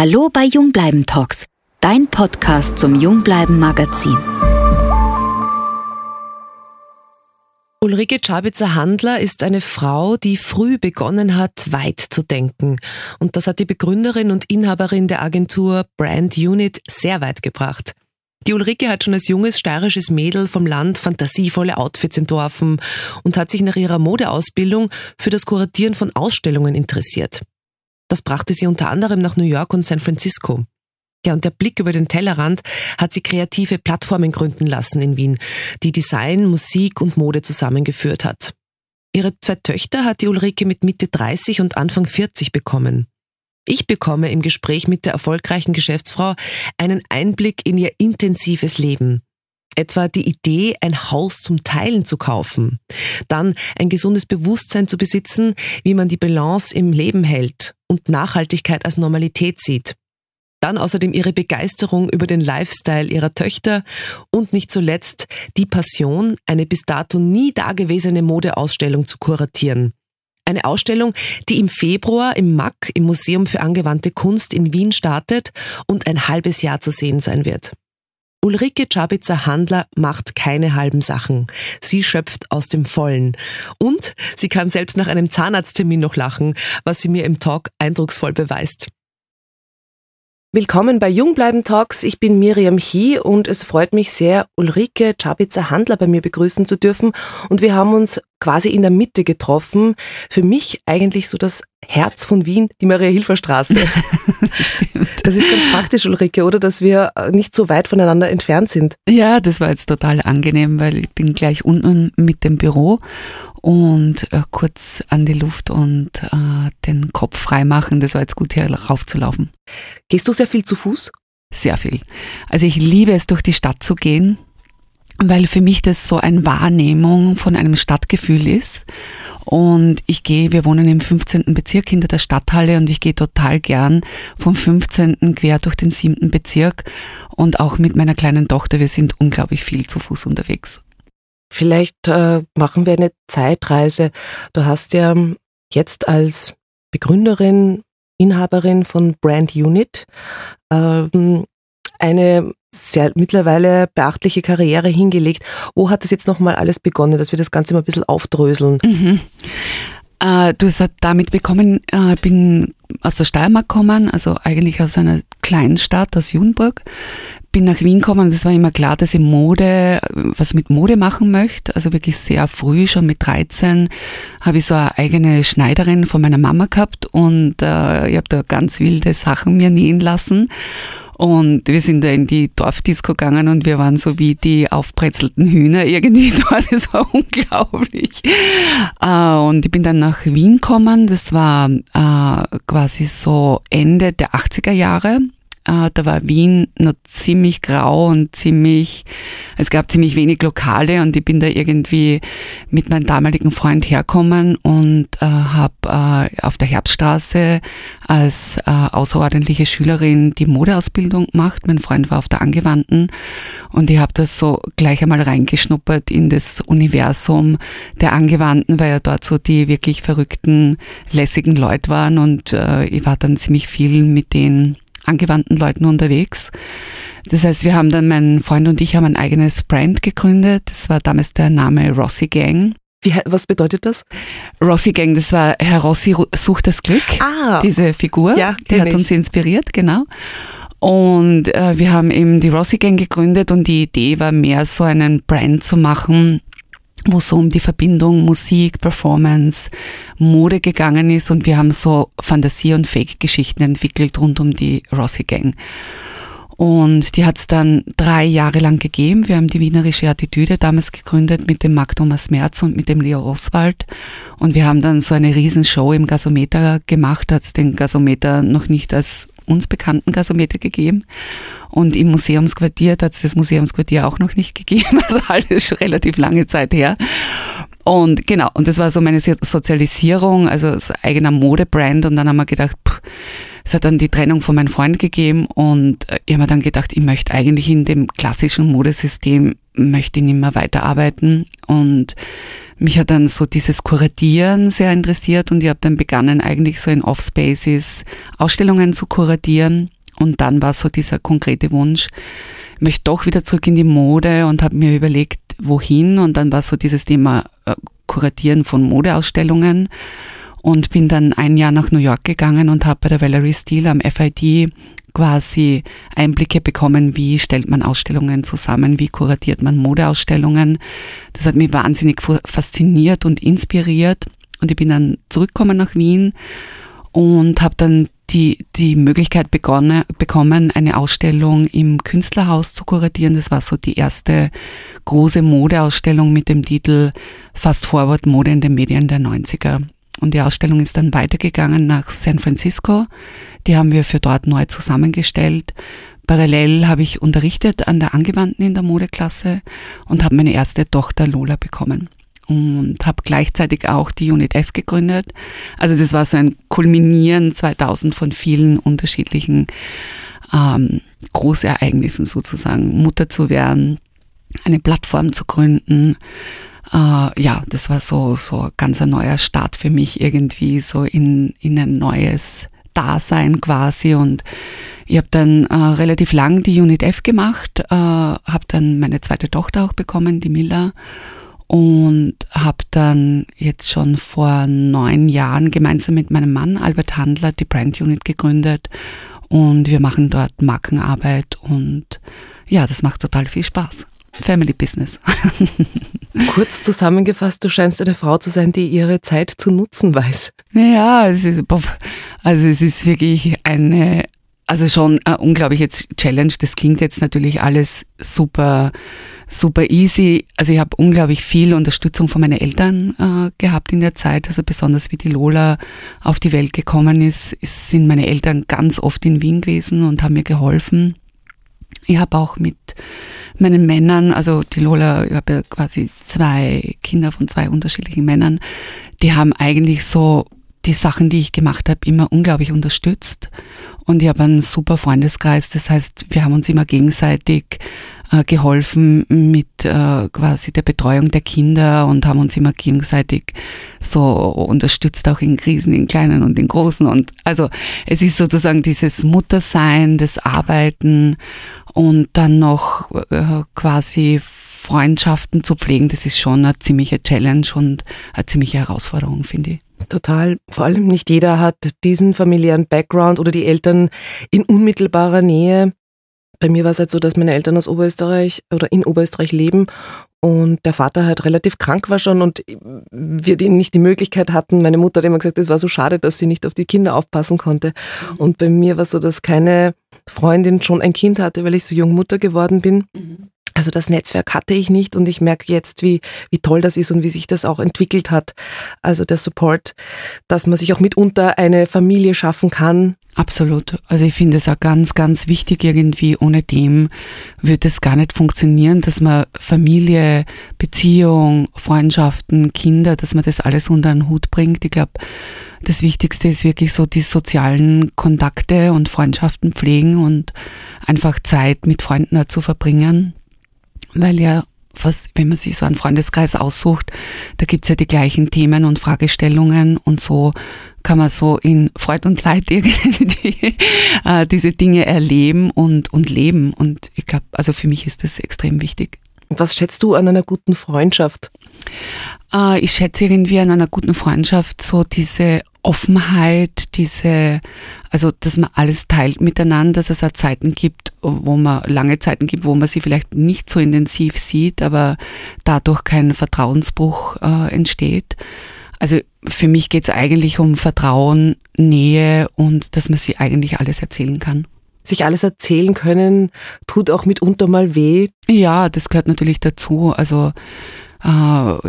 Hallo bei Jungbleiben Talks, dein Podcast zum Jungbleiben Magazin. Ulrike Czabitzer-Handler ist eine Frau, die früh begonnen hat, weit zu denken. Und das hat die Begründerin und Inhaberin der Agentur Brand Unit sehr weit gebracht. Die Ulrike hat schon als junges steirisches Mädel vom Land fantasievolle Outfits entworfen und hat sich nach ihrer Modeausbildung für das Kuratieren von Ausstellungen interessiert. Das brachte sie unter anderem nach New York und San Francisco. Ja, und der Blick über den Tellerrand hat sie kreative Plattformen gründen lassen in Wien, die Design, Musik und Mode zusammengeführt hat. Ihre zwei Töchter hat die Ulrike mit Mitte 30 und Anfang 40 bekommen. Ich bekomme im Gespräch mit der erfolgreichen Geschäftsfrau einen Einblick in ihr intensives Leben. Etwa die Idee, ein Haus zum Teilen zu kaufen. Dann ein gesundes Bewusstsein zu besitzen, wie man die Balance im Leben hält und Nachhaltigkeit als Normalität sieht. Dann außerdem ihre Begeisterung über den Lifestyle ihrer Töchter und nicht zuletzt die Passion, eine bis dato nie dagewesene Modeausstellung zu kuratieren. Eine Ausstellung, die im Februar im MAC, im Museum für angewandte Kunst in Wien startet und ein halbes Jahr zu sehen sein wird. Ulrike Czabitzer-Handler macht keine halben Sachen. Sie schöpft aus dem Vollen. Und sie kann selbst nach einem Zahnarzttermin noch lachen, was sie mir im Talk eindrucksvoll beweist. Willkommen bei Jungbleiben Talks. Ich bin Miriam Hie und es freut mich sehr, Ulrike Czabitzer-Handler bei mir begrüßen zu dürfen. Und wir haben uns quasi in der Mitte getroffen. Für mich eigentlich so das Herz von Wien, die Maria-Hilfer-Straße. Stimmt. Das ist ganz praktisch, Ulrike, oder? Dass wir nicht so weit voneinander entfernt sind. Ja, das war jetzt total angenehm, weil ich bin gleich unten mit dem Büro und äh, kurz an die Luft und äh, den Kopf frei machen. Das war jetzt gut, hier raufzulaufen. Gehst du sehr viel zu Fuß? Sehr viel. Also ich liebe es, durch die Stadt zu gehen, weil für mich das so eine Wahrnehmung von einem Stadtgefühl ist. Und ich gehe, wir wohnen im 15. Bezirk hinter der Stadthalle und ich gehe total gern vom 15. quer durch den 7. Bezirk und auch mit meiner kleinen Tochter. Wir sind unglaublich viel zu Fuß unterwegs. Vielleicht äh, machen wir eine Zeitreise. Du hast ja jetzt als Begründerin, Inhaberin von Brand Unit ähm, eine sehr mittlerweile beachtliche Karriere hingelegt. Wo hat das jetzt nochmal alles begonnen, dass wir das Ganze mal ein bisschen aufdröseln? Mhm. Äh, du hast damit bekommen, äh, bin aus der Steiermark gekommen, also eigentlich aus einer kleinen Stadt, aus Junburg. Bin nach Wien gekommen und es war immer klar, dass ich Mode, was mit Mode machen möchte. Also wirklich sehr früh, schon mit 13, habe ich so eine eigene Schneiderin von meiner Mama gehabt und äh, ich habe da ganz wilde Sachen mir nähen lassen. Und wir sind da in die Dorfdisco gegangen und wir waren so wie die aufbrezelten Hühner irgendwie dort. Das war unglaublich. Äh, und ich bin dann nach Wien gekommen. Das war äh, quasi so Ende der 80er Jahre. Äh, da war Wien noch ziemlich grau und ziemlich, es gab ziemlich wenig Lokale und ich bin da irgendwie mit meinem damaligen Freund herkommen und äh, habe äh, auf der Herbststraße als äh, außerordentliche Schülerin die Modeausbildung gemacht. Mein Freund war auf der Angewandten und ich habe das so gleich einmal reingeschnuppert in das Universum der Angewandten, weil ja dort so die wirklich verrückten, lässigen Leute waren und äh, ich war dann ziemlich viel mit denen angewandten Leuten unterwegs. Das heißt, wir haben dann, mein Freund und ich haben ein eigenes Brand gegründet. Das war damals der Name Rossi Gang. Wie, was bedeutet das? Rossi Gang, das war Herr Rossi sucht das Glück. Ah. Diese Figur, ja, die hat ich. uns inspiriert, genau. Und äh, wir haben eben die Rossi Gang gegründet und die Idee war mehr so einen Brand zu machen, wo so um die Verbindung Musik, Performance, Mode gegangen ist und wir haben so Fantasie- und Fake-Geschichten entwickelt rund um die Rossi Gang. Und die hat es dann drei Jahre lang gegeben. Wir haben die Wienerische Attitüde damals gegründet mit dem Marc Thomas Merz und mit dem Leo Oswald. Und wir haben dann so eine Riesenshow im Gasometer gemacht, hat es den Gasometer noch nicht als uns bekannten Gasometer gegeben. Und im Museumsquartier hat es das Museumsquartier auch noch nicht gegeben. Also alles schon relativ lange Zeit her. Und genau, und das war so meine Sozialisierung, also so eigener Modebrand. Und dann haben wir gedacht, es hat dann die Trennung von meinem Freund gegeben und ich habe mir dann gedacht, ich möchte eigentlich in dem klassischen Modesystem möchte ich nicht mehr weiterarbeiten und mich hat dann so dieses Kuratieren sehr interessiert und ich habe dann begonnen eigentlich so in Offspaces Ausstellungen zu kuratieren. Und dann war so dieser konkrete Wunsch, ich möchte doch wieder zurück in die Mode und habe mir überlegt, wohin. Und dann war so dieses Thema äh, Kuratieren von Modeausstellungen. Und bin dann ein Jahr nach New York gegangen und habe bei der Valerie Steele am FID quasi Einblicke bekommen, wie stellt man Ausstellungen zusammen, wie kuratiert man Modeausstellungen. Das hat mich wahnsinnig fasziniert und inspiriert und ich bin dann zurückgekommen nach Wien und habe dann die, die Möglichkeit begonnen, bekommen, eine Ausstellung im Künstlerhaus zu kuratieren. Das war so die erste große Modeausstellung mit dem Titel Fast Forward Mode in den Medien der 90er. Und die Ausstellung ist dann weitergegangen nach San Francisco. Die haben wir für dort neu zusammengestellt. Parallel habe ich unterrichtet an der Angewandten in der Modeklasse und habe meine erste Tochter Lola bekommen und habe gleichzeitig auch die Unit F gegründet. Also das war so ein Kulminieren 2000 von vielen unterschiedlichen ähm, Großereignissen sozusagen. Mutter zu werden, eine Plattform zu gründen. Äh, ja, das war so so ganz ein neuer Start für mich irgendwie so in in ein neues Dasein quasi und ich habe dann äh, relativ lang die Unit F gemacht, äh, habe dann meine zweite Tochter auch bekommen, die Miller und habe dann jetzt schon vor neun Jahren gemeinsam mit meinem Mann Albert Handler die Brand Unit gegründet und wir machen dort Markenarbeit und ja, das macht total viel Spaß. Family Business. Kurz zusammengefasst, du scheinst eine Frau zu sein, die ihre Zeit zu nutzen weiß. Ja, es ist, also es ist wirklich eine, also schon eine unglaubliche Challenge. Das klingt jetzt natürlich alles super super easy. Also ich habe unglaublich viel Unterstützung von meinen Eltern äh, gehabt in der Zeit. Also besonders wie die Lola auf die Welt gekommen ist, ist sind meine Eltern ganz oft in Wien gewesen und haben mir geholfen. Ich habe auch mit meinen Männern, also die Lola, ich habe ja quasi zwei Kinder von zwei unterschiedlichen Männern, die haben eigentlich so die Sachen, die ich gemacht habe, immer unglaublich unterstützt. Und ich habe einen super Freundeskreis. Das heißt, wir haben uns immer gegenseitig äh, geholfen mit äh, quasi der Betreuung der Kinder und haben uns immer gegenseitig so unterstützt, auch in Krisen, in kleinen und in großen. Und also es ist sozusagen dieses Muttersein, das Arbeiten und dann noch äh, quasi Freundschaften zu pflegen, das ist schon eine ziemliche Challenge und eine ziemliche Herausforderung, finde ich. Total. Vor allem nicht jeder hat diesen familiären Background oder die Eltern in unmittelbarer Nähe bei mir war es halt so, dass meine Eltern aus Oberösterreich oder in Oberösterreich leben und der Vater halt relativ krank war schon und wir nicht die Möglichkeit hatten. Meine Mutter hat immer gesagt, es war so schade, dass sie nicht auf die Kinder aufpassen konnte. Mhm. Und bei mir war es so, dass keine Freundin schon ein Kind hatte, weil ich so jung Mutter geworden bin. Mhm. Also das Netzwerk hatte ich nicht und ich merke jetzt, wie, wie toll das ist und wie sich das auch entwickelt hat. Also der Support, dass man sich auch mitunter eine Familie schaffen kann. Absolut. Also ich finde es auch ganz, ganz wichtig irgendwie. Ohne dem wird es gar nicht funktionieren, dass man Familie, Beziehung, Freundschaften, Kinder, dass man das alles unter einen Hut bringt. Ich glaube, das Wichtigste ist wirklich so die sozialen Kontakte und Freundschaften pflegen und einfach Zeit mit Freunden zu verbringen weil ja was, wenn man sich so einen Freundeskreis aussucht, da gibt's ja die gleichen Themen und Fragestellungen und so kann man so in Freud und Leid irgendwie äh, diese Dinge erleben und, und leben. Und ich glaube, also für mich ist das extrem wichtig. Was schätzt du an einer guten Freundschaft? Äh, ich schätze irgendwie an einer guten Freundschaft so diese Offenheit, diese, also dass man alles teilt miteinander, dass es auch Zeiten gibt, wo man lange Zeiten gibt, wo man sie vielleicht nicht so intensiv sieht, aber dadurch kein Vertrauensbruch äh, entsteht. Also für mich geht es eigentlich um Vertrauen, Nähe und dass man sie eigentlich alles erzählen kann. Sich alles erzählen können, tut auch mitunter mal weh. Ja, das gehört natürlich dazu. Also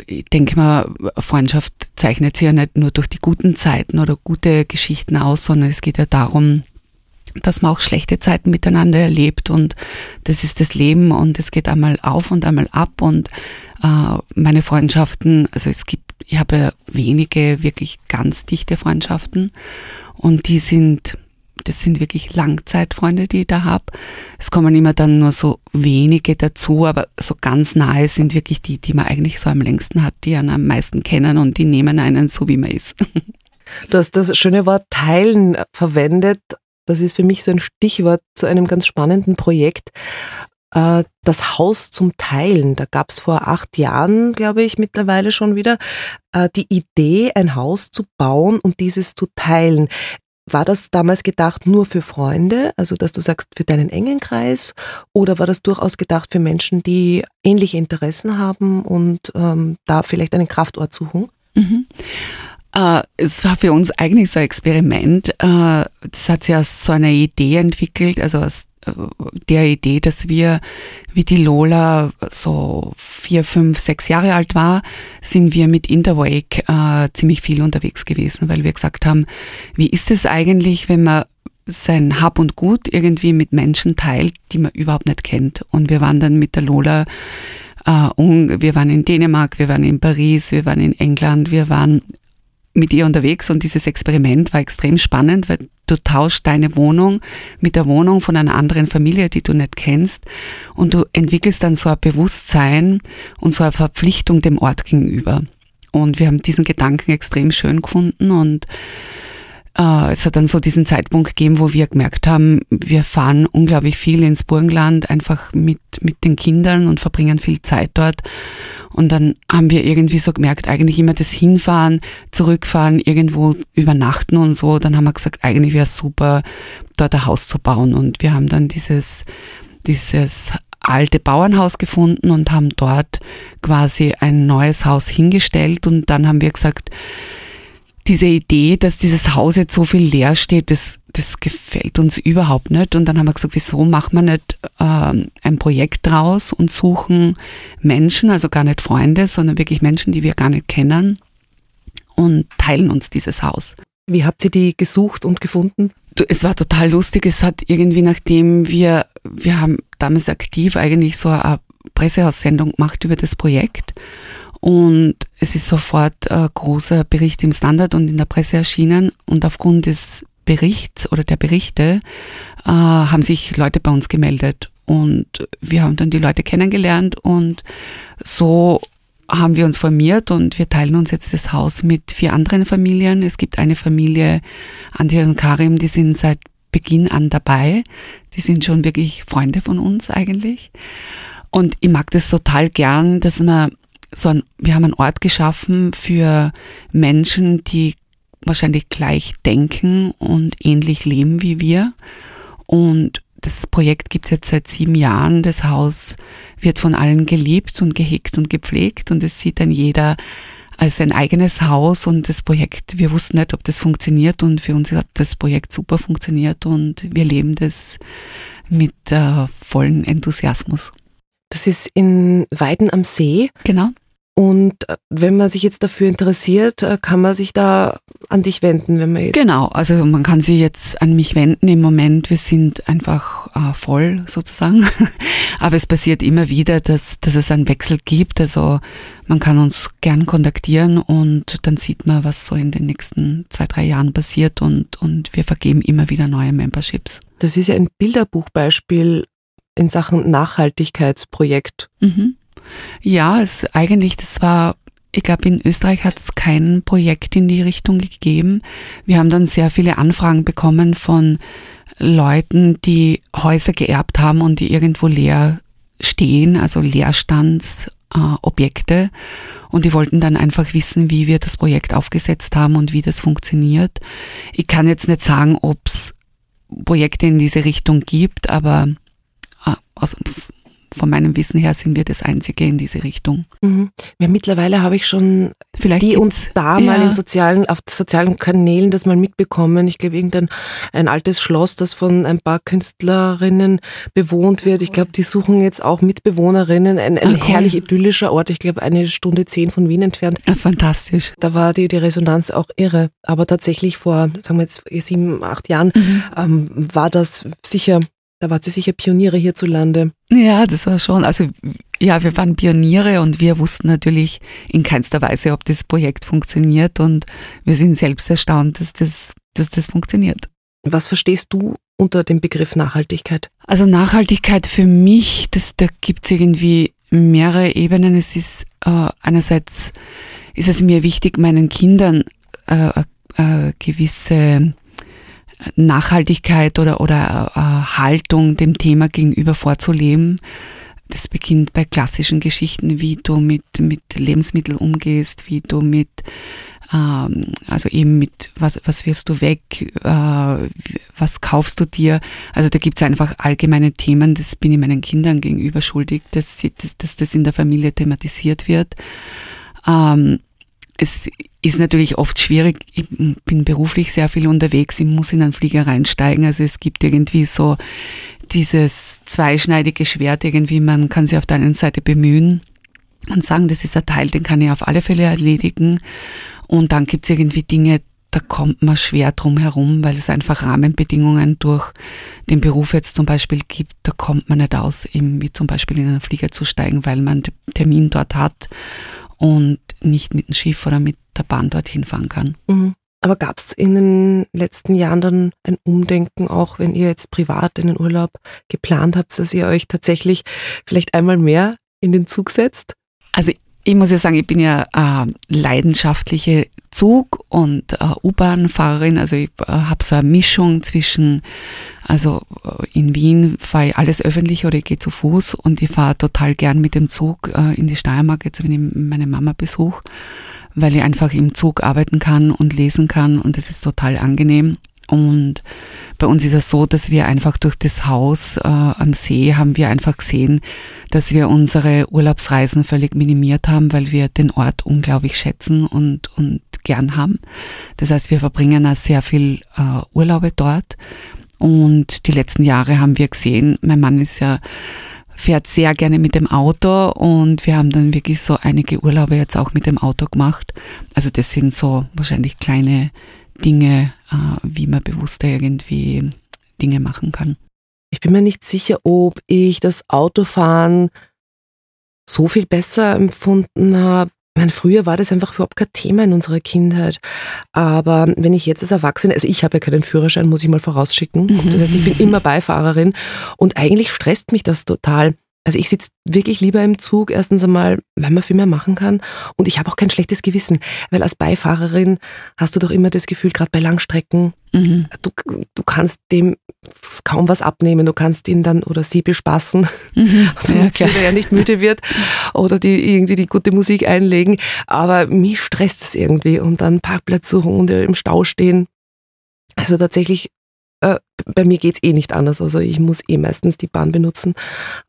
ich denke mal, Freundschaft zeichnet sich ja nicht nur durch die guten Zeiten oder gute Geschichten aus, sondern es geht ja darum, dass man auch schlechte Zeiten miteinander erlebt und das ist das Leben und es geht einmal auf und einmal ab und äh, meine Freundschaften, also es gibt, ich habe ja wenige wirklich ganz dichte Freundschaften und die sind das sind wirklich Langzeitfreunde, die ich da habe. Es kommen immer dann nur so wenige dazu, aber so ganz nahe sind wirklich die, die man eigentlich so am längsten hat, die einen am meisten kennen und die nehmen einen so, wie man ist. Du hast das schöne Wort teilen verwendet. Das ist für mich so ein Stichwort zu einem ganz spannenden Projekt. Äh, das Haus zum Teilen. Da gab es vor acht Jahren, glaube ich, mittlerweile schon wieder äh, die Idee, ein Haus zu bauen und dieses zu teilen. War das damals gedacht nur für Freunde, also dass du sagst für deinen engen Kreis, oder war das durchaus gedacht für Menschen, die ähnliche Interessen haben und ähm, da vielleicht einen Kraftort suchen? Mhm. Äh, es war für uns eigentlich so ein Experiment. Äh, das hat sich aus so einer Idee entwickelt, also aus der Idee, dass wir, wie die Lola so vier, fünf, sechs Jahre alt war, sind wir mit Interwake äh, ziemlich viel unterwegs gewesen, weil wir gesagt haben, wie ist es eigentlich, wenn man sein Hab und Gut irgendwie mit Menschen teilt, die man überhaupt nicht kennt. Und wir waren dann mit der Lola, äh, wir waren in Dänemark, wir waren in Paris, wir waren in England, wir waren mit ihr unterwegs und dieses Experiment war extrem spannend, weil du tauschst deine Wohnung mit der Wohnung von einer anderen Familie, die du nicht kennst und du entwickelst dann so ein Bewusstsein und so eine Verpflichtung dem Ort gegenüber. Und wir haben diesen Gedanken extrem schön gefunden und äh, es hat dann so diesen Zeitpunkt gegeben, wo wir gemerkt haben, wir fahren unglaublich viel ins Burgenland, einfach mit, mit den Kindern und verbringen viel Zeit dort. Und dann haben wir irgendwie so gemerkt, eigentlich immer das Hinfahren, Zurückfahren, irgendwo übernachten und so. Dann haben wir gesagt, eigentlich wäre es super, dort ein Haus zu bauen. Und wir haben dann dieses, dieses alte Bauernhaus gefunden und haben dort quasi ein neues Haus hingestellt. Und dann haben wir gesagt, diese Idee, dass dieses Haus jetzt so viel leer steht, das, das gefällt uns überhaupt nicht. Und dann haben wir gesagt, wieso machen wir nicht äh, ein Projekt draus und suchen Menschen, also gar nicht Freunde, sondern wirklich Menschen, die wir gar nicht kennen und teilen uns dieses Haus. Wie habt ihr die gesucht und gefunden? Es war total lustig. Es hat irgendwie, nachdem wir, wir haben damals aktiv eigentlich so eine Pressehaussendung gemacht über das Projekt. Und es ist sofort ein großer Bericht im Standard und in der Presse erschienen. Und aufgrund des Berichts oder der Berichte äh, haben sich Leute bei uns gemeldet. Und wir haben dann die Leute kennengelernt und so haben wir uns formiert und wir teilen uns jetzt das Haus mit vier anderen Familien. Es gibt eine Familie, Antje und Karim, die sind seit Beginn an dabei. Die sind schon wirklich Freunde von uns eigentlich. Und ich mag das total gern, dass man so ein, wir haben einen Ort geschaffen für Menschen, die wahrscheinlich gleich denken und ähnlich leben wie wir. Und das Projekt gibt es jetzt seit sieben Jahren. Das Haus wird von allen geliebt und gehegt und gepflegt und es sieht dann jeder als sein eigenes Haus und das Projekt, wir wussten nicht, ob das funktioniert und für uns hat das Projekt super funktioniert und wir leben das mit äh, vollem Enthusiasmus. Das ist in Weiden am See. Genau. Und äh, wenn man sich jetzt dafür interessiert, äh, kann man sich da an dich wenden, wenn man Genau, also man kann sich jetzt an mich wenden im Moment. Wir sind einfach äh, voll sozusagen. Aber es passiert immer wieder, dass, dass es einen Wechsel gibt. Also man kann uns gern kontaktieren und dann sieht man, was so in den nächsten zwei, drei Jahren passiert und, und wir vergeben immer wieder neue Memberships. Das ist ja ein Bilderbuchbeispiel in Sachen Nachhaltigkeitsprojekt. Mhm. Ja, es eigentlich, das war, ich glaube, in Österreich hat es kein Projekt in die Richtung gegeben. Wir haben dann sehr viele Anfragen bekommen von Leuten, die Häuser geerbt haben und die irgendwo leer stehen, also Leerstandsobjekte. Äh, und die wollten dann einfach wissen, wie wir das Projekt aufgesetzt haben und wie das funktioniert. Ich kann jetzt nicht sagen, ob es Projekte in diese Richtung gibt, aber aus, von meinem Wissen her sind wir das Einzige in diese Richtung. Mhm. Ja, mittlerweile habe ich schon Vielleicht die und da ja. mal in sozialen, auf sozialen Kanälen das mal mitbekommen. Ich glaube, irgendein ein altes Schloss, das von ein paar Künstlerinnen bewohnt wird. Ich glaube, die suchen jetzt auch Mitbewohnerinnen. Ein, ein ah, cool. herrlich idyllischer Ort. Ich glaube, eine Stunde zehn von Wien entfernt. Ja, fantastisch. Da war die, die Resonanz auch irre. Aber tatsächlich vor, sagen wir jetzt, sieben, acht Jahren mhm. ähm, war das sicher da wart ihr sicher Pioniere hierzulande. Ja, das war schon. Also ja, wir waren Pioniere und wir wussten natürlich in keinster Weise, ob das Projekt funktioniert und wir sind selbst erstaunt, dass das, dass das funktioniert. Was verstehst du unter dem Begriff Nachhaltigkeit? Also Nachhaltigkeit für mich, das, da gibt es irgendwie mehrere Ebenen. Es ist äh, einerseits ist es mir wichtig, meinen Kindern äh, äh, gewisse Nachhaltigkeit oder, oder äh, Haltung dem Thema gegenüber vorzuleben. Das beginnt bei klassischen Geschichten, wie du mit, mit Lebensmitteln umgehst, wie du mit ähm, also eben mit was, was wirfst du weg, äh, was kaufst du dir. Also da gibt es einfach allgemeine Themen, das bin ich meinen Kindern gegenüber schuldig, dass, dass, dass das in der Familie thematisiert wird. Ähm, es ist natürlich oft schwierig. Ich bin beruflich sehr viel unterwegs. Ich muss in einen Flieger reinsteigen. Also es gibt irgendwie so dieses zweischneidige Schwert irgendwie. Man kann sich auf der einen Seite bemühen und sagen, das ist ein Teil, den kann ich auf alle Fälle erledigen. Und dann gibt es irgendwie Dinge, da kommt man schwer drum herum, weil es einfach Rahmenbedingungen durch den Beruf jetzt zum Beispiel gibt. Da kommt man nicht aus, eben wie zum Beispiel in einen Flieger zu steigen, weil man den Termin dort hat und nicht mit dem Schiff oder mit der Bahn dorthin fahren kann. Mhm. Aber gab es in den letzten Jahren dann ein Umdenken, auch wenn ihr jetzt privat in den Urlaub geplant habt, dass ihr euch tatsächlich vielleicht einmal mehr in den Zug setzt? Also ich muss ja sagen, ich bin ja äh, leidenschaftliche Zug- und äh, U-Bahn-Fahrerin. Also ich äh, habe so eine Mischung zwischen, also äh, in Wien fahre ich alles öffentlich oder ich gehe zu Fuß und ich fahre total gern mit dem Zug äh, in die Steiermark, jetzt wenn ich meine Mama besuche, weil ich einfach im Zug arbeiten kann und lesen kann und das ist total angenehm. Und bei uns ist es so, dass wir einfach durch das Haus äh, am See haben wir einfach gesehen, dass wir unsere Urlaubsreisen völlig minimiert haben, weil wir den Ort unglaublich schätzen und, und gern haben. Das heißt, wir verbringen auch sehr viel äh, Urlaube dort. Und die letzten Jahre haben wir gesehen, mein Mann ist ja fährt sehr gerne mit dem Auto und wir haben dann wirklich so einige Urlaube jetzt auch mit dem Auto gemacht. Also das sind so wahrscheinlich kleine Dinge, äh, wie man bewusster irgendwie Dinge machen kann. Ich bin mir nicht sicher, ob ich das Autofahren so viel besser empfunden habe. Ich meine, früher war das einfach überhaupt kein Thema in unserer Kindheit. Aber wenn ich jetzt als Erwachsene, also ich habe ja keinen Führerschein, muss ich mal vorausschicken. Mhm. Das heißt, ich bin immer Beifahrerin und eigentlich stresst mich das total. Also ich sitze wirklich lieber im Zug, erstens einmal, weil man viel mehr machen kann. Und ich habe auch kein schlechtes Gewissen, weil als Beifahrerin hast du doch immer das Gefühl, gerade bei Langstrecken, mhm. du, du kannst dem kaum was abnehmen. Du kannst ihn dann oder sie bespaßen, mhm. damit ja, er nicht müde wird oder die irgendwie die gute Musik einlegen. Aber mich stresst es irgendwie und dann Parkplatz suchen und im Stau stehen. Also tatsächlich äh, bei mir geht es eh nicht anders. Also ich muss eh meistens die Bahn benutzen,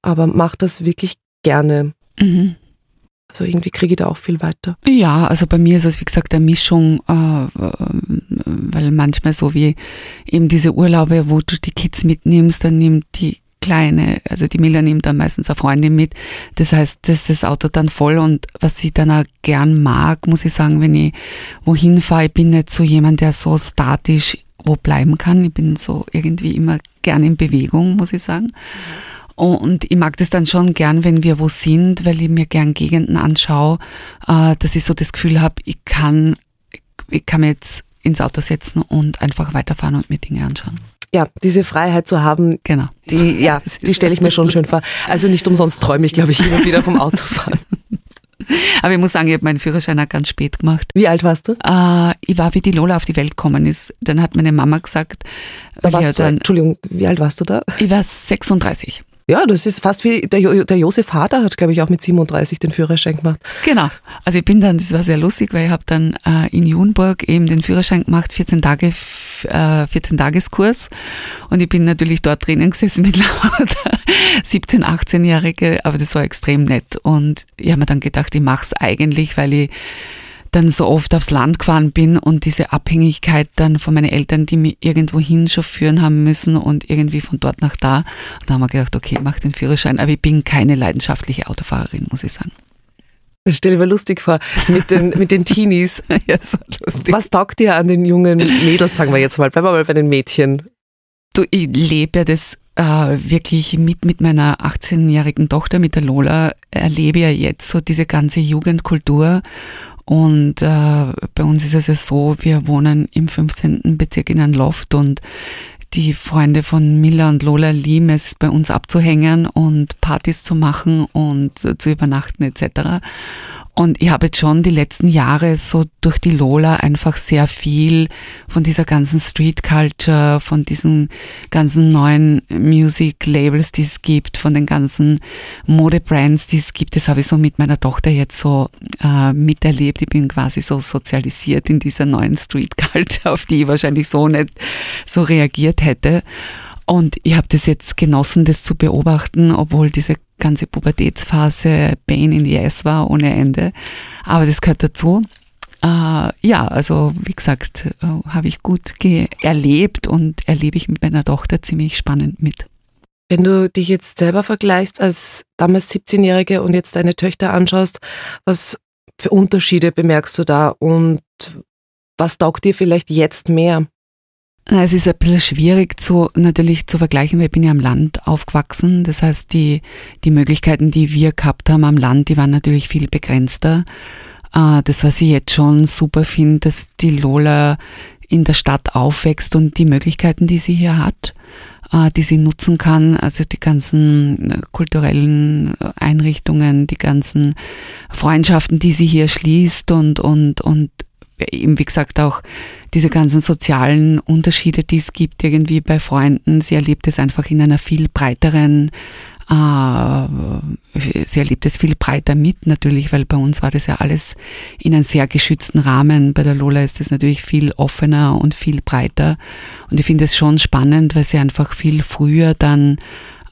aber mache das wirklich gerne. Mhm. Also irgendwie kriege ich da auch viel weiter. Ja, also bei mir ist es wie gesagt eine Mischung, äh, weil manchmal so wie eben diese Urlaube, wo du die Kids mitnimmst, dann nimmt die Kleine, also die Mila nimmt dann meistens eine Freundin mit. Das heißt, das ist das Auto dann voll und was ich dann auch gern mag, muss ich sagen, wenn ich wohin fahre, ich bin nicht so jemand, der so statisch wo bleiben kann. Ich bin so irgendwie immer gern in Bewegung, muss ich sagen. Und ich mag das dann schon gern, wenn wir wo sind, weil ich mir gern Gegenden anschaue, äh, dass ich so das Gefühl habe, ich kann, ich kann mir jetzt ins Auto setzen und einfach weiterfahren und mir Dinge anschauen. Ja, diese Freiheit zu haben, genau. die, ja, die stelle ich mir schon schön vor. Also nicht umsonst träume ich, glaube ich, immer wieder vom Autofahren. Aber ich muss sagen, ich habe meinen Führerschein auch ganz spät gemacht. Wie alt warst du? Äh, ich war, wie die Lola auf die Welt gekommen ist. Dann hat meine Mama gesagt. Da warst du, dann, Entschuldigung, wie alt warst du da? Ich war 36. Ja, das ist fast wie der, der Josef Hader hat, glaube ich, auch mit 37 den Führerschein gemacht. Genau. Also ich bin dann, das war sehr lustig, weil ich habe dann äh, in Junburg eben den Führerschein gemacht, 14 Tage, äh, 14 Tageskurs. Und ich bin natürlich dort drinnen gesessen mit lauter 17, 18-Jährige, aber das war extrem nett. Und ich habe mir dann gedacht, ich mache es eigentlich, weil ich dann so oft aufs Land gefahren bin und diese Abhängigkeit dann von meinen Eltern, die mich irgendwo hin chauffieren haben müssen und irgendwie von dort nach da. Und da haben wir gedacht, okay, mach den Führerschein. Aber ich bin keine leidenschaftliche Autofahrerin, muss ich sagen. Das stelle ich mir lustig vor, mit den, mit den Teenies. ja, so lustig. Was taugt dir an den jungen Mädels, sagen wir jetzt mal, bleiben wir mal bei den Mädchen? Du, ich lebe ja das äh, wirklich mit, mit meiner 18-jährigen Tochter, mit der Lola, erlebe ja jetzt so diese ganze Jugendkultur Und äh, bei uns ist es ja so, wir wohnen im 15. Bezirk in einem Loft und die Freunde von Miller und Lola lieben es, bei uns abzuhängen und Partys zu machen und zu übernachten etc. Und ich habe jetzt schon die letzten Jahre so durch die Lola einfach sehr viel von dieser ganzen Street Culture, von diesen ganzen neuen Music Labels, die es gibt, von den ganzen Modebrands, die es gibt, das habe ich so mit meiner Tochter jetzt so äh, miterlebt. Ich bin quasi so sozialisiert in dieser neuen Street Culture, auf die ich wahrscheinlich so nicht so reagiert hätte. Und ich habe das jetzt genossen, das zu beobachten, obwohl diese ganze Pubertätsphase Pain in the Ass war ohne Ende. Aber das gehört dazu. Äh, ja, also wie gesagt, äh, habe ich gut erlebt und erlebe ich mit meiner Tochter ziemlich spannend mit. Wenn du dich jetzt selber vergleichst als damals 17-Jährige und jetzt deine Töchter anschaust, was für Unterschiede bemerkst du da und was taugt dir vielleicht jetzt mehr? Es ist ein bisschen schwierig zu, natürlich zu vergleichen, weil ich bin ja am Land aufgewachsen. Das heißt, die, die Möglichkeiten, die wir gehabt haben am Land, die waren natürlich viel begrenzter. Äh, das, was ich jetzt schon super finde, dass die Lola in der Stadt aufwächst und die Möglichkeiten, die sie hier hat, äh, die sie nutzen kann, also die ganzen kulturellen Einrichtungen, die ganzen Freundschaften, die sie hier schließt und, und, und eben wie gesagt auch diese ganzen sozialen Unterschiede, die es gibt irgendwie bei Freunden. Sie erlebt es einfach in einer viel breiteren, äh, sie erlebt es viel breiter mit natürlich, weil bei uns war das ja alles in einem sehr geschützten Rahmen. Bei der Lola ist das natürlich viel offener und viel breiter. Und ich finde es schon spannend, weil sie einfach viel früher dann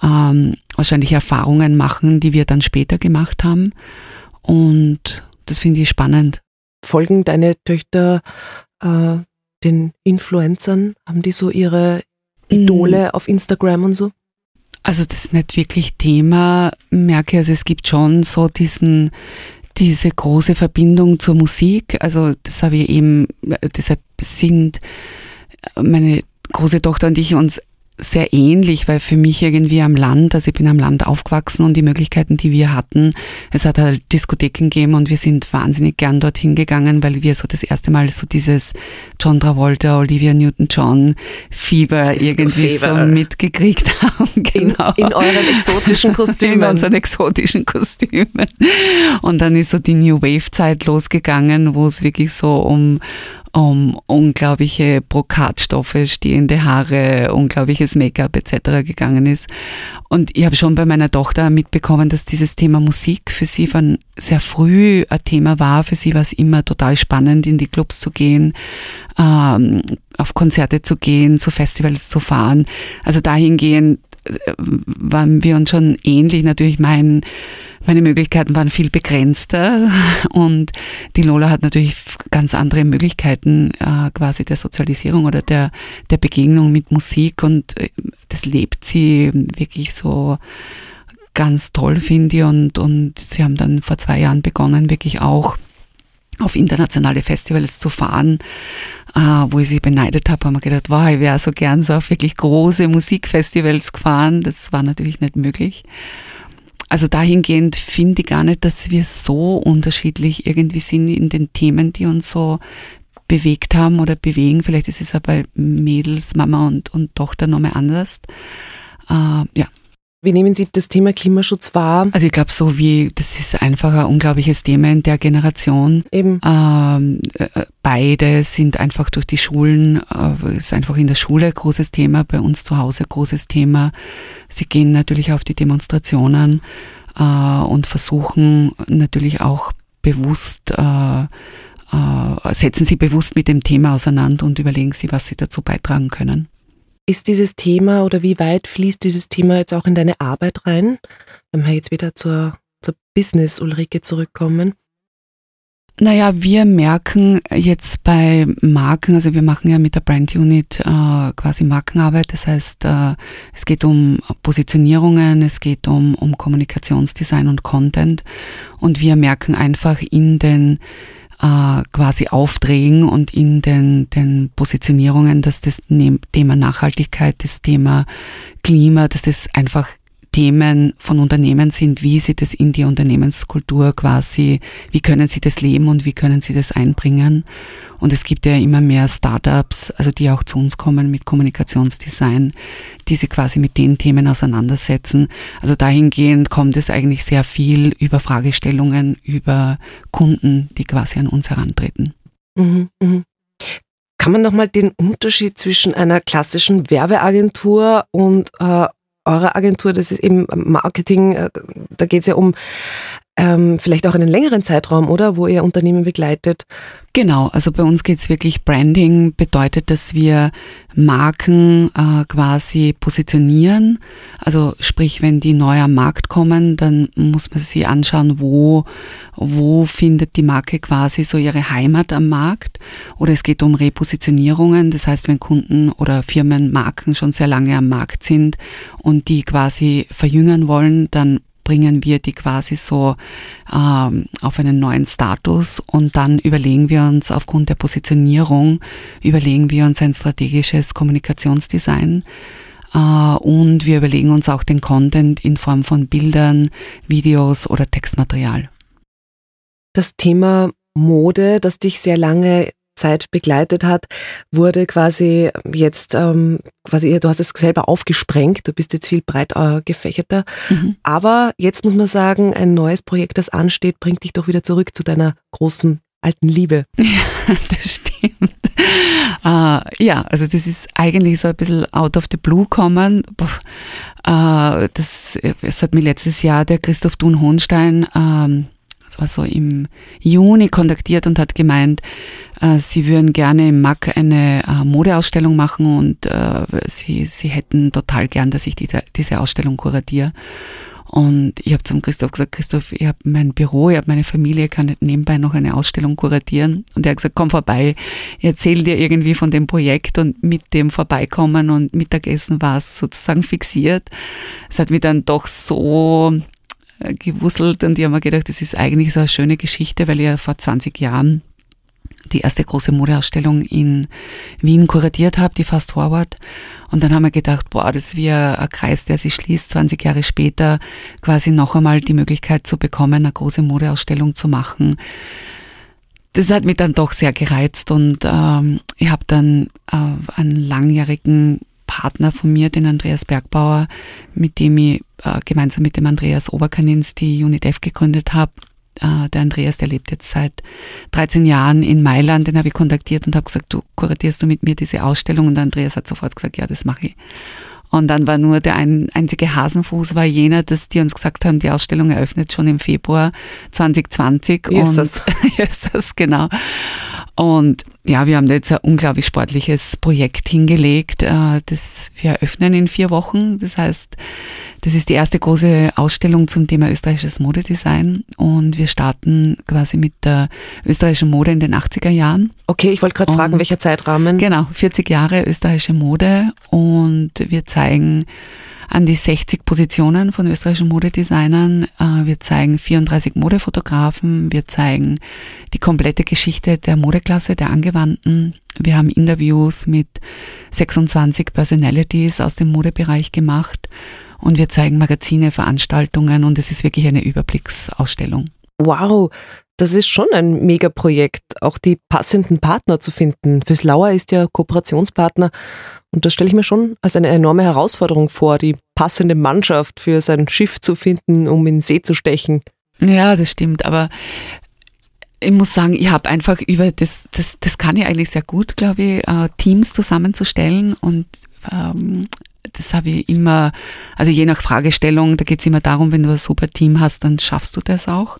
ähm, wahrscheinlich Erfahrungen machen, die wir dann später gemacht haben. Und das finde ich spannend. Folgen deine Töchter äh, den Influencern? Haben die so ihre Idole mm. auf Instagram und so? Also das ist nicht wirklich Thema, merke also es gibt schon so diesen, diese große Verbindung zur Musik. Also das habe ich eben, deshalb sind meine große Tochter und ich uns sehr ähnlich, weil für mich irgendwie am Land, also ich bin am Land aufgewachsen und die Möglichkeiten, die wir hatten, es hat halt Diskotheken gegeben und wir sind wahnsinnig gern dorthin gegangen, weil wir so das erste Mal so dieses John Travolta, Olivia Newton-John Fieber irgendwie Fever. so mitgekriegt haben. Genau. In, in euren exotischen Kostümen. In unseren exotischen Kostümen. Und dann ist so die New Wave Zeit losgegangen, wo es wirklich so um um unglaubliche Brokatstoffe, stehende Haare, unglaubliches Make-up etc. gegangen ist. Und ich habe schon bei meiner Tochter mitbekommen, dass dieses Thema Musik für sie von sehr früh ein Thema war. Für sie war es immer total spannend, in die Clubs zu gehen, ähm, auf Konzerte zu gehen, zu Festivals zu fahren. Also dahingehend waren wir uns schon ähnlich. Natürlich mein meine Möglichkeiten waren viel begrenzter und die Lola hat natürlich ganz andere Möglichkeiten äh, quasi der Sozialisierung oder der, der Begegnung mit Musik und äh, das lebt sie wirklich so ganz toll, finde ich. Und, und sie haben dann vor zwei Jahren begonnen, wirklich auch auf internationale Festivals zu fahren, äh, wo ich sie beneidet habe, haben wir gedacht, wow, ich wäre so gern so auf wirklich große Musikfestivals gefahren. Das war natürlich nicht möglich. Also dahingehend finde ich gar nicht, dass wir so unterschiedlich irgendwie sind in den Themen, die uns so bewegt haben oder bewegen. Vielleicht ist es ja bei Mädels, Mama und, und Tochter nochmal anders. Äh, ja. Wie nehmen Sie das Thema Klimaschutz wahr? Also ich glaube, so wie, das ist einfach ein unglaubliches Thema in der Generation. Eben. Ähm, äh, beide sind einfach durch die Schulen, äh, ist einfach in der Schule ein großes Thema, bei uns zu Hause ein großes Thema. Sie gehen natürlich auf die Demonstrationen äh, und versuchen natürlich auch bewusst, äh, äh, setzen sie bewusst mit dem Thema auseinander und überlegen sie, was sie dazu beitragen können. Ist dieses Thema oder wie weit fließt dieses Thema jetzt auch in deine Arbeit rein? Wenn wir jetzt wieder zur, zur Business-Ulrike zurückkommen. Naja, wir merken jetzt bei Marken, also wir machen ja mit der Brand Unit äh, quasi Markenarbeit, das heißt, äh, es geht um Positionierungen, es geht um, um Kommunikationsdesign und Content und wir merken einfach in den äh, quasi Aufträgen und in den, den Positionierungen, dass das Thema Nachhaltigkeit, das Thema Klima, dass das einfach Themen von Unternehmen sind, wie sie das in die Unternehmenskultur quasi, wie können sie das leben und wie können sie das einbringen. Und es gibt ja immer mehr Startups, also die auch zu uns kommen mit Kommunikationsdesign, die sich quasi mit den Themen auseinandersetzen. Also dahingehend kommt es eigentlich sehr viel über Fragestellungen, über Kunden, die quasi an uns herantreten. Mhm, mh. Kann man nochmal den Unterschied zwischen einer klassischen Werbeagentur und äh, eurer Agentur, das ist eben Marketing, äh, da geht es ja um ähm, vielleicht auch einen längeren Zeitraum, oder? Wo ihr Unternehmen begleitet. Genau, also bei uns geht es wirklich, Branding bedeutet, dass wir Marken äh, quasi positionieren. Also sprich, wenn die neu am Markt kommen, dann muss man sich anschauen, wo, wo findet die Marke quasi so ihre Heimat am Markt. Oder es geht um Repositionierungen, das heißt, wenn Kunden oder Firmen, Marken schon sehr lange am Markt sind und die quasi verjüngern wollen, dann bringen wir die quasi so ähm, auf einen neuen Status und dann überlegen wir uns aufgrund der Positionierung, überlegen wir uns ein strategisches Kommunikationsdesign äh, und wir überlegen uns auch den Content in Form von Bildern, Videos oder Textmaterial. Das Thema Mode, das dich sehr lange Zeit begleitet hat, wurde quasi jetzt ähm, quasi, du hast es selber aufgesprengt, du bist jetzt viel breit äh, gefächerter. Mhm. Aber jetzt muss man sagen, ein neues Projekt, das ansteht, bringt dich doch wieder zurück zu deiner großen alten Liebe. Ja, das stimmt. Uh, ja, also das ist eigentlich so ein bisschen out of the blue kommen. Uh, das, das hat mir letztes Jahr der Christoph Thun-Hohenstein ähm, das war so im Juni kontaktiert und hat gemeint, äh, sie würden gerne im MAC eine äh, Modeausstellung machen und äh, sie, sie hätten total gern, dass ich diese, diese Ausstellung kuratiere. Und ich habe zum Christoph gesagt, Christoph, ich habe mein Büro, ich habe meine Familie, kann nicht nebenbei noch eine Ausstellung kuratieren. Und er hat gesagt, komm vorbei, ich erzähl dir irgendwie von dem Projekt und mit dem Vorbeikommen und Mittagessen war es sozusagen fixiert. Es hat mich dann doch so gewusselt und ich habe mir gedacht, das ist eigentlich so eine schöne Geschichte, weil ich ja vor 20 Jahren die erste große Modeausstellung in Wien kuratiert habe, die Fast Forward. Und dann haben wir gedacht, boah, das ist wie ein Kreis, der sich schließt, 20 Jahre später quasi noch einmal die Möglichkeit zu bekommen, eine große Modeausstellung zu machen. Das hat mich dann doch sehr gereizt und ähm, ich habe dann äh, einen langjährigen Partner von mir, den Andreas Bergbauer, mit dem ich äh, gemeinsam mit dem Andreas Oberkanins die Unit F gegründet habe. Äh, der Andreas, der lebt jetzt seit 13 Jahren in Mailand, den habe ich kontaktiert und habe gesagt, du kuratierst du mit mir diese Ausstellung? Und der Andreas hat sofort gesagt, ja, das mache ich. Und dann war nur der ein, einzige Hasenfuß war jener, dass die uns gesagt haben, die Ausstellung eröffnet schon im Februar 2020. Jesus. Und Jesus, genau. Und ja, wir haben da jetzt ein unglaublich sportliches Projekt hingelegt, äh, das wir eröffnen in vier Wochen. Das heißt, das ist die erste große Ausstellung zum Thema österreichisches Modedesign und wir starten quasi mit der österreichischen Mode in den 80er Jahren. Okay, ich wollte gerade fragen, welcher Zeitrahmen? Genau, 40 Jahre österreichische Mode und wir zeigen an die 60 Positionen von österreichischen Modedesignern. Äh, wir zeigen 34 Modefotografen. Wir zeigen die komplette Geschichte der Modeklasse, der Angewandten. Wir haben Interviews mit 26 Personalities aus dem Modebereich gemacht. Und wir zeigen Magazine, Veranstaltungen und es ist wirklich eine Überblicksausstellung. Wow, das ist schon ein Megaprojekt, auch die passenden Partner zu finden. Fürs Lauer ist ja Kooperationspartner und das stelle ich mir schon als eine enorme Herausforderung vor, die passende Mannschaft für sein Schiff zu finden, um in See zu stechen. Ja, das stimmt, aber ich muss sagen, ich habe einfach über das, das, das kann ich eigentlich sehr gut, glaube ich, äh, Teams zusammenzustellen und ähm, das habe ich immer, also je nach Fragestellung, da geht es immer darum, wenn du ein super Team hast, dann schaffst du das auch.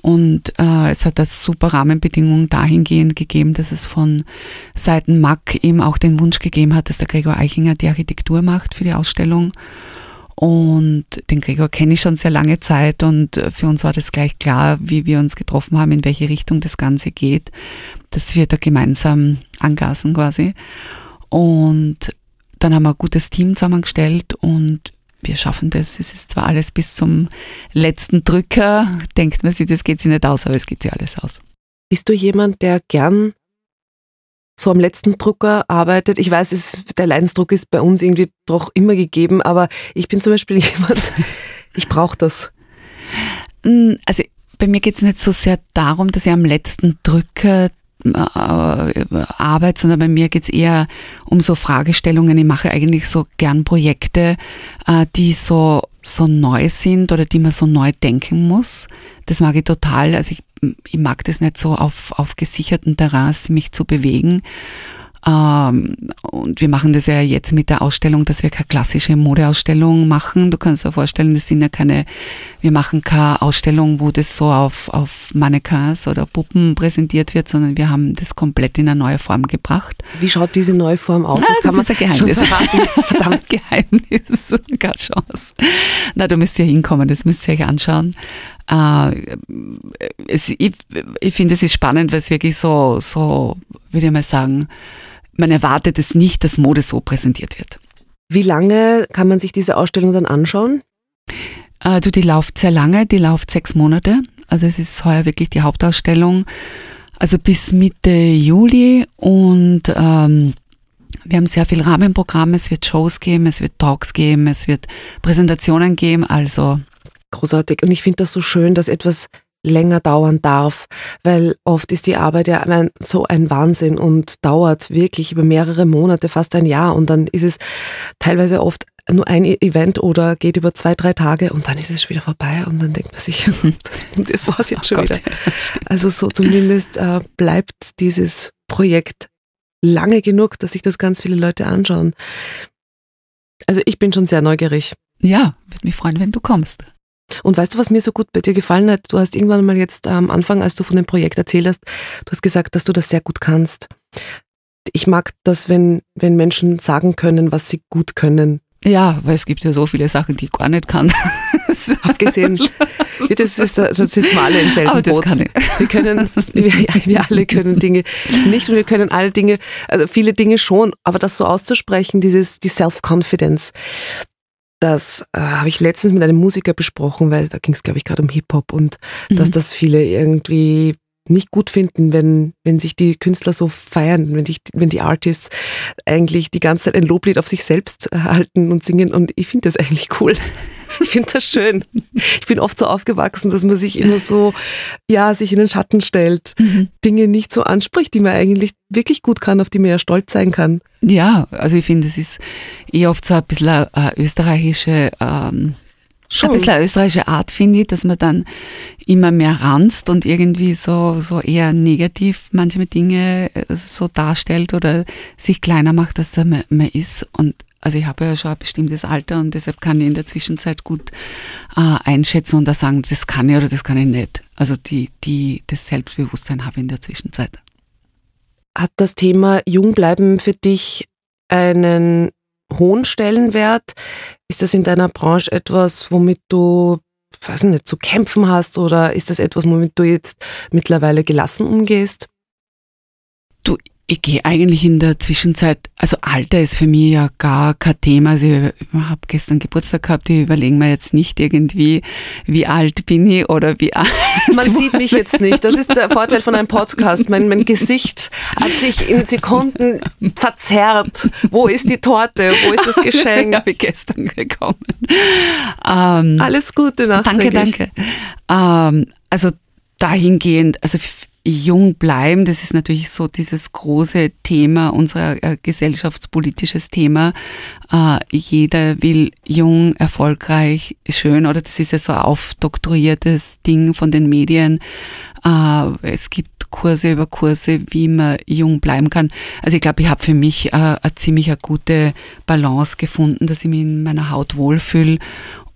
Und äh, es hat das super Rahmenbedingungen dahingehend gegeben, dass es von Seiten MAC eben auch den Wunsch gegeben hat, dass der Gregor Eichinger die Architektur macht für die Ausstellung. Und den Gregor kenne ich schon sehr lange Zeit und für uns war das gleich klar, wie wir uns getroffen haben, in welche Richtung das Ganze geht, dass wir da gemeinsam angasen quasi. Und dann haben wir ein gutes Team zusammengestellt und wir schaffen das. Es ist zwar alles bis zum letzten Drücker, denkt man sich, das geht sich nicht aus, aber es geht sich alles aus. Bist du jemand, der gern so am letzten Drucker arbeitet. Ich weiß, es, der Leidensdruck ist bei uns irgendwie doch immer gegeben, aber ich bin zum Beispiel jemand, ich brauche das. Mm, also bei mir geht es nicht so sehr darum, dass ich am letzten Drücker äh, arbeite, sondern bei mir geht es eher um so Fragestellungen. Ich mache eigentlich so gern Projekte, äh, die so, so neu sind oder die man so neu denken muss. Das mag ich total. Also ich, ich mag das nicht so auf, auf gesicherten Terrasse mich zu bewegen. Ähm, und wir machen das ja jetzt mit der Ausstellung, dass wir keine klassische Modeausstellung machen. Du kannst dir vorstellen, das sind ja keine, wir machen keine Ausstellung, wo das so auf, auf Mannequins oder Puppen präsentiert wird, sondern wir haben das komplett in eine neue Form gebracht. Wie schaut diese neue Form aus? Das, das ist ein Geheimnis. Verdammt Geheimnis. Keine Chance. Na, du müsst ja hinkommen, das müsst ihr euch anschauen. Äh, es, ich, ich finde, es ist spannend, weil es wirklich so, so, würde ich mal sagen, man erwartet es nicht, dass Mode so präsentiert wird. Wie lange kann man sich diese Ausstellung dann anschauen? Äh, du, die läuft sehr lange, die läuft sechs Monate. Also es ist heuer wirklich die Hauptausstellung. Also bis Mitte Juli und ähm, wir haben sehr viel Rahmenprogramm. Es wird Shows geben, es wird Talks geben, es wird Präsentationen geben. Also großartig. Und ich finde das so schön, dass etwas länger dauern darf, weil oft ist die Arbeit ja so ein Wahnsinn und dauert wirklich über mehrere Monate, fast ein Jahr und dann ist es teilweise oft nur ein e- Event oder geht über zwei, drei Tage und dann ist es schon wieder vorbei und dann denkt man sich, das, das war es jetzt schon oh wieder. Also so zumindest äh, bleibt dieses Projekt lange genug, dass sich das ganz viele Leute anschauen. Also ich bin schon sehr neugierig. Ja, würde mich freuen, wenn du kommst. Und weißt du, was mir so gut bei dir gefallen hat? Du hast irgendwann mal jetzt am Anfang, als du von dem Projekt erzählt hast, du hast gesagt, dass du das sehr gut kannst. Ich mag das, wenn, wenn Menschen sagen können, was sie gut können. Ja, weil es gibt ja so viele Sachen, die ich gar nicht kann. Abgesehen, das ist, das sitzen wir alle im selben Aber das Boot. Kann ich. Wir können, wir, wir alle können Dinge nicht und wir können alle Dinge, also viele Dinge schon, aber das so auszusprechen, dieses, die Self-Confidence, das äh, habe ich letztens mit einem Musiker besprochen, weil da ging es, glaube ich, gerade um Hip-Hop und mhm. dass das viele irgendwie nicht gut finden, wenn, wenn sich die Künstler so feiern, wenn, die, wenn die Artists eigentlich die ganze Zeit ein Loblied auf sich selbst halten und singen. Und ich finde das eigentlich cool. Ich finde das schön. Ich bin oft so aufgewachsen, dass man sich immer so, ja, sich in den Schatten stellt, mhm. Dinge nicht so anspricht, die man eigentlich wirklich gut kann, auf die man ja stolz sein kann. Ja, also ich finde, es ist eh oft so ein bisschen eine österreichische ähm Schon. Ein bisschen eine österreichische Art, finde ich, dass man dann immer mehr ranzt und irgendwie so, so eher negativ manche Dinge äh, so darstellt oder sich kleiner macht, als man, man ist. Und also ich habe ja schon ein bestimmtes Alter und deshalb kann ich in der Zwischenzeit gut äh, einschätzen und da sagen, das kann ich oder das kann ich nicht. Also die, die, das Selbstbewusstsein habe ich in der Zwischenzeit. Hat das Thema Jungbleiben für dich einen hohen Stellenwert? Ist das in deiner Branche etwas, womit du, weiß nicht, zu kämpfen hast oder ist das etwas, womit du jetzt mittlerweile gelassen umgehst? Du, ich gehe eigentlich in der Zwischenzeit, also Alter ist für mich ja gar kein Thema. Also ich habe gestern Geburtstag gehabt, ich überlege mir jetzt nicht irgendwie, wie alt bin ich oder wie alt. Man sieht mich jetzt nicht. Das ist der Vorteil von einem Podcast. Mein, mein Gesicht hat sich in Sekunden verzerrt. Wo ist die Torte? Wo ist das Geschenk? habe ich gestern gekommen. Ähm, Alles Gute nachträglich. Danke, danke. Ähm, also dahingehend, also jung bleiben, das ist natürlich so dieses große Thema, unser äh, gesellschaftspolitisches Thema. Äh, jeder will jung, erfolgreich, schön, oder das ist ja so ein aufdoktoriertes Ding von den Medien. Äh, es gibt Kurse über Kurse, wie man jung bleiben kann. Also ich glaube, ich habe für mich äh, eine ziemlich eine gute Balance gefunden, dass ich mich in meiner Haut wohlfühle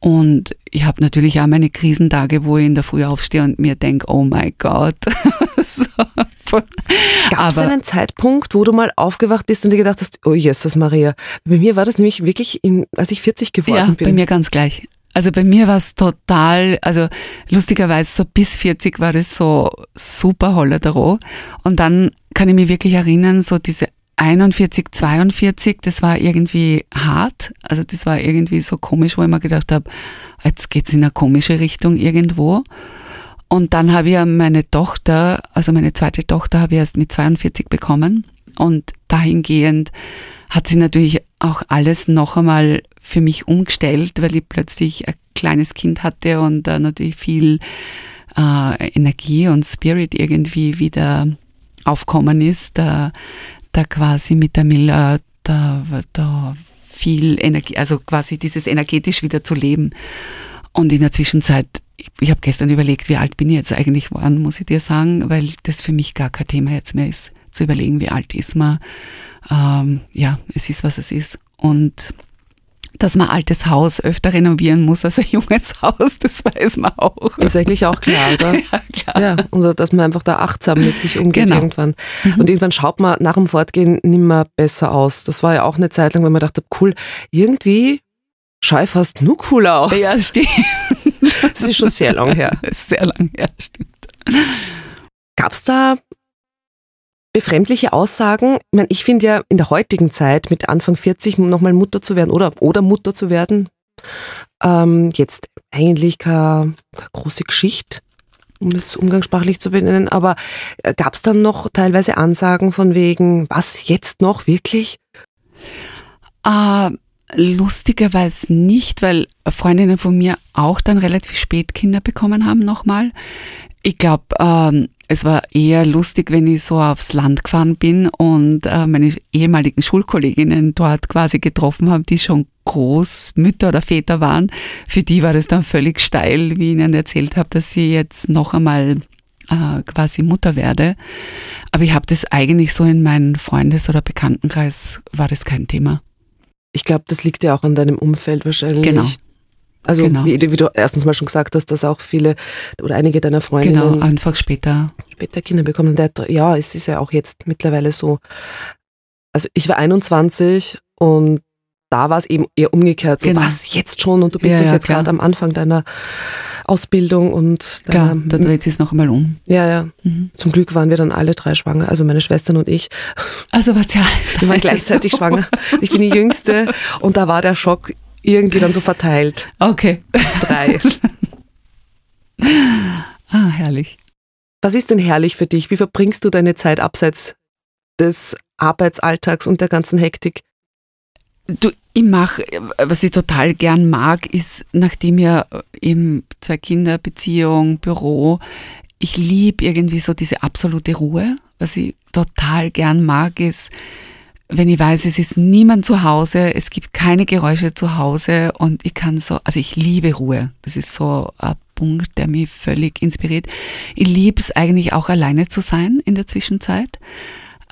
und ich habe natürlich auch meine Krisentage, wo ich in der Früh aufstehe und mir denke, oh mein Gott. so. Gab es einen Zeitpunkt, wo du mal aufgewacht bist und dir gedacht hast, oh Jesus Maria. Bei mir war das nämlich wirklich, in, als ich 40 geworden ja, bin. bei mir ganz gleich. Also bei mir war es total, also lustigerweise so bis 40 war das so super holler Hollerero. Und dann kann ich mich wirklich erinnern, so diese 41, 42, das war irgendwie hart. Also das war irgendwie so komisch, wo ich mir gedacht habe, jetzt geht's in eine komische Richtung irgendwo. Und dann habe ich meine Tochter, also meine zweite Tochter habe ich erst mit 42 bekommen. Und dahingehend hat sich natürlich auch alles noch einmal für mich umgestellt, weil ich plötzlich ein kleines Kind hatte und da natürlich viel äh, Energie und Spirit irgendwie wieder aufkommen ist, da, da quasi mit der Miller da, da viel Energie, also quasi dieses energetisch wieder zu leben. Und in der Zwischenzeit, ich, ich habe gestern überlegt, wie alt bin ich jetzt eigentlich geworden, muss ich dir sagen, weil das für mich gar kein Thema jetzt mehr ist, zu überlegen, wie alt ist man. Ähm, ja, es ist, was es ist. Und dass man altes Haus öfter renovieren muss als ein junges Haus, das weiß man auch. Ist eigentlich auch klar, oder? ja, klar. Ja, und dass man einfach da achtsam mit sich umgeht genau. irgendwann. Mhm. Und irgendwann schaut man nach dem Fortgehen nimmer besser aus. Das war ja auch eine Zeit lang, wenn man dachte, cool, irgendwie schaue ich fast nur cooler aus. Ja, stimmt. Das ist schon sehr lang her. Sehr lang her, stimmt. Gab es da befremdliche Aussagen. Ich, meine, ich finde ja in der heutigen Zeit mit Anfang 40 nochmal Mutter zu werden oder, oder Mutter zu werden, ähm, jetzt eigentlich keine, keine große Geschichte, um es umgangssprachlich zu benennen. Aber äh, gab es dann noch teilweise Ansagen von wegen, was jetzt noch wirklich? Äh, lustigerweise nicht, weil Freundinnen von mir auch dann relativ spät Kinder bekommen haben nochmal. Ich glaube, ähm, es war eher lustig, wenn ich so aufs Land gefahren bin und äh, meine ehemaligen Schulkolleginnen dort quasi getroffen habe, die schon Großmütter oder Väter waren. Für die war das dann völlig steil, wie ich ihnen erzählt habe, dass sie jetzt noch einmal äh, quasi Mutter werde. Aber ich habe das eigentlich so in meinem Freundes- oder Bekanntenkreis war das kein Thema. Ich glaube, das liegt ja auch an deinem Umfeld wahrscheinlich. Genau. Also genau. wie, wie, du erstens mal schon gesagt hast, dass auch viele oder einige deiner Freunde genau, einfach später später Kinder bekommen. Ja, es ist ja auch jetzt mittlerweile so. Also ich war 21 und da war es eben eher umgekehrt. So, genau. was, jetzt schon? Und du bist ja, doch ja, jetzt gerade am Anfang deiner Ausbildung und Klar, da dreht sich es noch einmal um. Ja, ja. Mhm. Zum Glück waren wir dann alle drei schwanger, also meine Schwestern und ich. Also was ja. Wir waren gleichzeitig so. schwanger. Ich bin die Jüngste und da war der Schock irgendwie dann so verteilt. Okay. Drei. ah, herrlich. Was ist denn herrlich für dich? Wie verbringst du deine Zeit abseits des Arbeitsalltags und der ganzen Hektik? Du, ich mache, was ich total gern mag, ist, nachdem ja eben zwei Kinder, Beziehung, Büro, ich liebe irgendwie so diese absolute Ruhe. Was ich total gern mag, ist, wenn ich weiß, es ist niemand zu Hause, es gibt keine Geräusche zu Hause und ich kann so, also ich liebe Ruhe. Das ist so ein Punkt, der mich völlig inspiriert. Ich liebe es eigentlich auch alleine zu sein in der Zwischenzeit.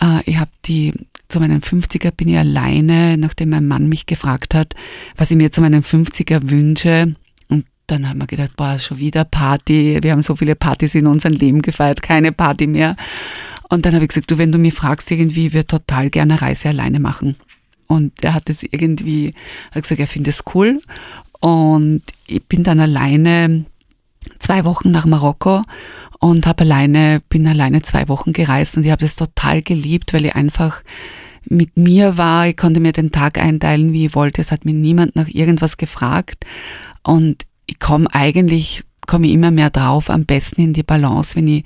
Äh, ich habe die, zu meinen 50er bin ich alleine, nachdem mein Mann mich gefragt hat, was ich mir zu meinen 50er wünsche. Und dann haben wir gedacht, boah, schon wieder Party. Wir haben so viele Partys in unserem Leben gefeiert, keine Party mehr. Und dann habe ich gesagt, du, wenn du mich fragst, irgendwie, ich würde total gerne Reise alleine machen. Und er hat es irgendwie, hat gesagt, er findet es cool. Und ich bin dann alleine zwei Wochen nach Marokko und habe alleine, bin alleine zwei Wochen gereist und ich habe das total geliebt, weil ich einfach mit mir war. Ich konnte mir den Tag einteilen, wie ich wollte. Es hat mir niemand nach irgendwas gefragt. Und ich komme eigentlich, komme immer mehr drauf, am besten in die Balance, wenn ich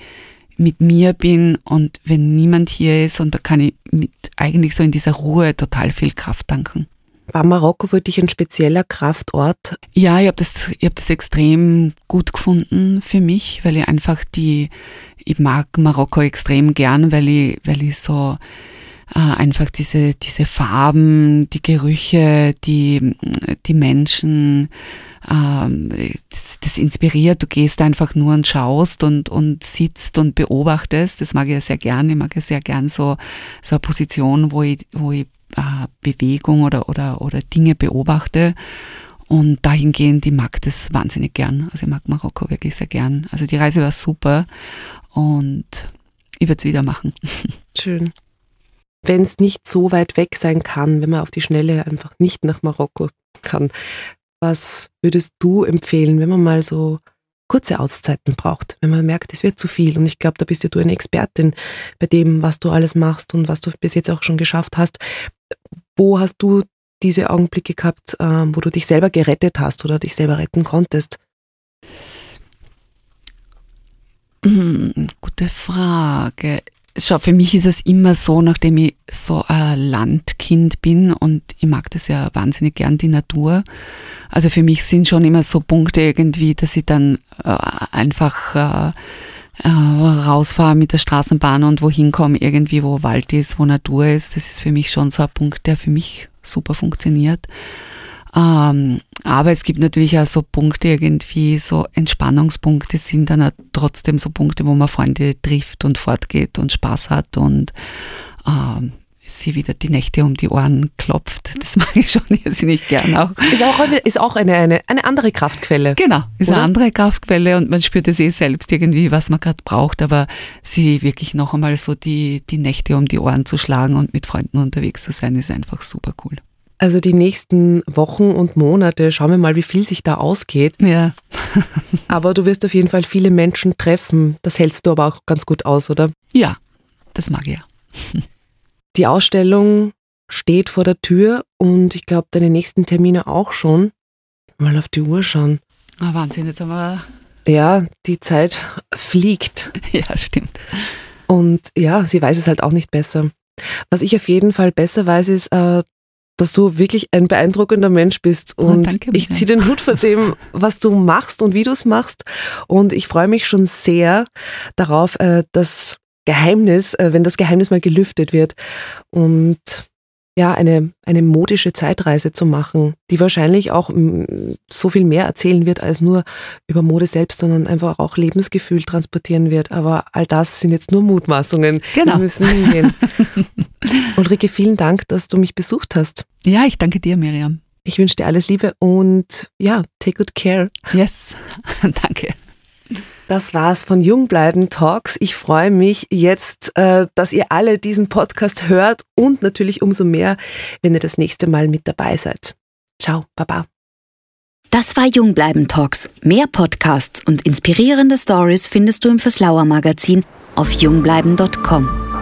mit mir bin und wenn niemand hier ist und da kann ich mit eigentlich so in dieser Ruhe total viel Kraft tanken. War Marokko für dich ein spezieller Kraftort? Ja, ich habe das, ich hab das extrem gut gefunden für mich, weil ich einfach die, ich mag Marokko extrem gern, weil ich, weil ich so äh, einfach diese, diese Farben, die Gerüche, die, die Menschen, ähm, das, das, inspiriert. Du gehst einfach nur und schaust und, und sitzt und beobachtest. Das mag ich ja sehr gern. Ich mag ja sehr gern so, so eine Position, wo ich, wo ich äh, Bewegung oder, oder, oder Dinge beobachte. Und dahingehend, ich mag das wahnsinnig gern. Also ich mag Marokko wirklich sehr gern. Also die Reise war super und ich würde es wieder machen. Schön. Wenn es nicht so weit weg sein kann, wenn man auf die Schnelle einfach nicht nach Marokko kann, was würdest du empfehlen, wenn man mal so kurze Auszeiten braucht, wenn man merkt, es wird zu viel? Und ich glaube, da bist ja du eine Expertin bei dem, was du alles machst und was du bis jetzt auch schon geschafft hast. Wo hast du diese Augenblicke gehabt, ähm, wo du dich selber gerettet hast oder dich selber retten konntest? Hm, gute Frage. Schau, für mich ist es immer so, nachdem ich so ein Landkind bin und ich mag das ja wahnsinnig gern, die Natur. Also für mich sind schon immer so Punkte irgendwie, dass ich dann äh, einfach äh, äh, rausfahre mit der Straßenbahn und wohin komme, irgendwie, wo Wald ist, wo Natur ist. Das ist für mich schon so ein Punkt, der für mich super funktioniert. Ähm, aber es gibt natürlich auch so Punkte irgendwie, so Entspannungspunkte sind dann auch trotzdem so Punkte, wo man Freunde trifft und fortgeht und Spaß hat und ähm, sie wieder die Nächte um die Ohren klopft. Das mag ich schon irrsinnig gern auch. Ist auch, eine, ist auch eine, eine, eine andere Kraftquelle. Genau, ist oder? eine andere Kraftquelle und man spürt es eh selbst irgendwie, was man gerade braucht, aber sie wirklich noch einmal so die, die Nächte um die Ohren zu schlagen und mit Freunden unterwegs zu sein, ist einfach super cool. Also die nächsten Wochen und Monate, schauen wir mal, wie viel sich da ausgeht. Ja. aber du wirst auf jeden Fall viele Menschen treffen. Das hältst du aber auch ganz gut aus, oder? Ja, das mag ich ja. Die Ausstellung steht vor der Tür und ich glaube, deine nächsten Termine auch schon. Mal auf die Uhr schauen. Ah, Wahnsinn, jetzt haben wir. Ja, die Zeit fliegt. Ja, stimmt. Und ja, sie weiß es halt auch nicht besser. Was ich auf jeden Fall besser weiß, ist, äh, dass du wirklich ein beeindruckender Mensch bist. Oh, und oh, ich ziehe den Hut vor dem, was du machst und wie du es machst. Und ich freue mich schon sehr darauf, äh, dass Geheimnis, äh, wenn das Geheimnis mal gelüftet wird und ja, eine, eine modische Zeitreise zu machen, die wahrscheinlich auch mm, so viel mehr erzählen wird als nur über Mode selbst, sondern einfach auch Lebensgefühl transportieren wird. Aber all das sind jetzt nur Mutmaßungen. Genau. Wir müssen hingehen. Ulrike, vielen Dank, dass du mich besucht hast. Ja, ich danke dir, Miriam. Ich wünsche dir alles Liebe und ja, take good care. Yes, danke. Das war's von Jungbleiben Talks. Ich freue mich jetzt, äh, dass ihr alle diesen Podcast hört und natürlich umso mehr, wenn ihr das nächste Mal mit dabei seid. Ciao, Baba. Das war Jungbleiben Talks. Mehr Podcasts und inspirierende Stories findest du im Verslauer Magazin auf jungbleiben.com.